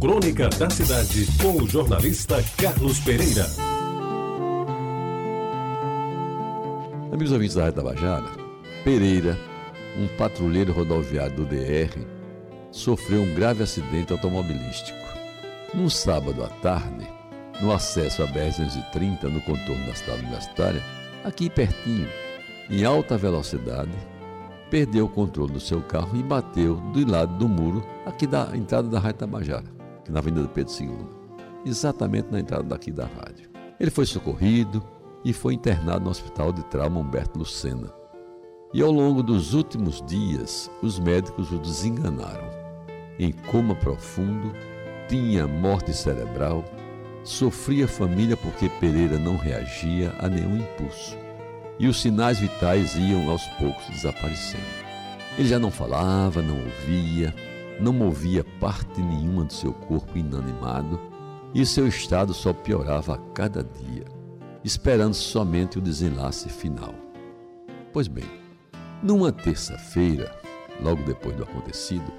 Crônica da Cidade, com o jornalista Carlos Pereira. Amigos ouvintes da Rádio Tabajara, Pereira, um patrulheiro rodoviário do DR, sofreu um grave acidente automobilístico. Num sábado à tarde, no acesso à BR-230, no contorno da cidade universitária, aqui pertinho, em alta velocidade, perdeu o controle do seu carro e bateu do lado do muro, aqui da entrada da Rádio Tabajara, aqui na Avenida Pedro II, exatamente na entrada daqui da rádio. Ele foi socorrido e foi internado no Hospital de Trauma Humberto Lucena. E ao longo dos últimos dias, os médicos o desenganaram. Em coma profundo, tinha morte cerebral, sofria família porque Pereira não reagia a nenhum impulso e os sinais vitais iam aos poucos desaparecendo. Ele já não falava, não ouvia, não movia parte nenhuma do seu corpo inanimado e seu estado só piorava a cada dia, esperando somente o desenlace final. Pois bem, numa terça-feira, logo depois do acontecido,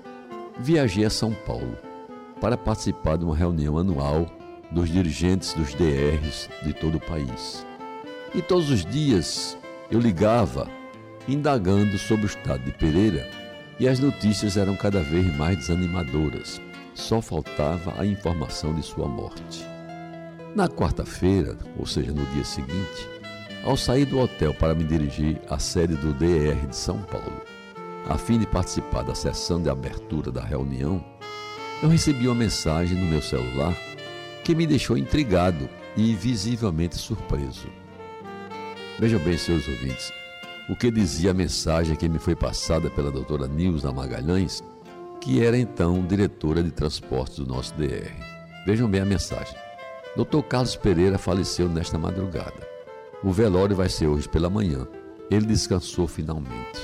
viajei a São Paulo para participar de uma reunião anual dos dirigentes dos DRs de todo o país. E todos os dias eu ligava, indagando sobre o estado de Pereira, e as notícias eram cada vez mais desanimadoras. Só faltava a informação de sua morte. Na quarta-feira, ou seja, no dia seguinte, ao sair do hotel para me dirigir à sede do DR de São Paulo, a fim de participar da sessão de abertura da reunião, eu recebi uma mensagem no meu celular que me deixou intrigado e visivelmente surpreso. Vejam bem, seus ouvintes, o que dizia a mensagem que me foi passada pela doutora Nilza Magalhães, que era então diretora de transportes do nosso DR. Vejam bem a mensagem. Dr. Carlos Pereira faleceu nesta madrugada. O velório vai ser hoje pela manhã. Ele descansou finalmente.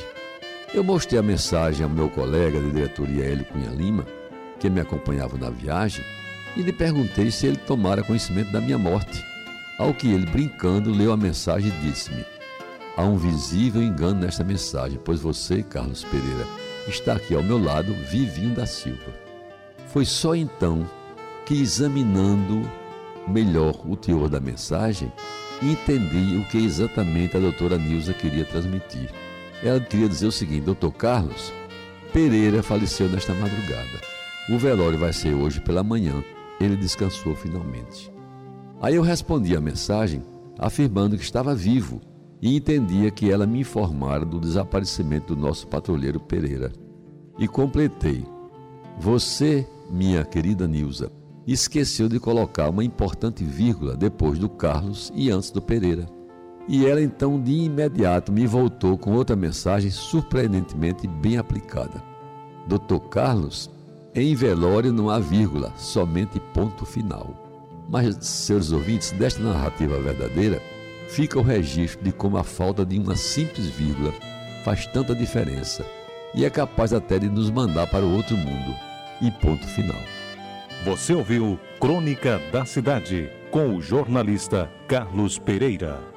Eu mostrei a mensagem ao meu colega de diretoria Hélio Cunha Lima, que me acompanhava na viagem, e lhe perguntei se ele tomara conhecimento da minha morte ao que ele, brincando, leu a mensagem e disse-me: Há um visível engano nesta mensagem, pois você, Carlos Pereira, está aqui ao meu lado, Vivinho da Silva. Foi só então que, examinando melhor o teor da mensagem, entendi o que exatamente a doutora Nilza queria transmitir. Ela queria dizer o seguinte: Doutor Carlos, Pereira faleceu nesta madrugada. O velório vai ser hoje pela manhã. Ele descansou finalmente. Aí eu respondi a mensagem afirmando que estava vivo e entendia que ela me informara do desaparecimento do nosso patrulheiro Pereira. E completei: Você, minha querida Nilza, esqueceu de colocar uma importante vírgula depois do Carlos e antes do Pereira. E ela então de imediato me voltou com outra mensagem surpreendentemente bem aplicada. Doutor Carlos, em velório não há vírgula, somente ponto final. Mas, seus ouvintes, desta narrativa verdadeira, fica o registro de como a falta de uma simples vírgula faz tanta diferença e é capaz até de nos mandar para o outro mundo. E ponto final. Você ouviu Crônica da Cidade com o jornalista Carlos Pereira.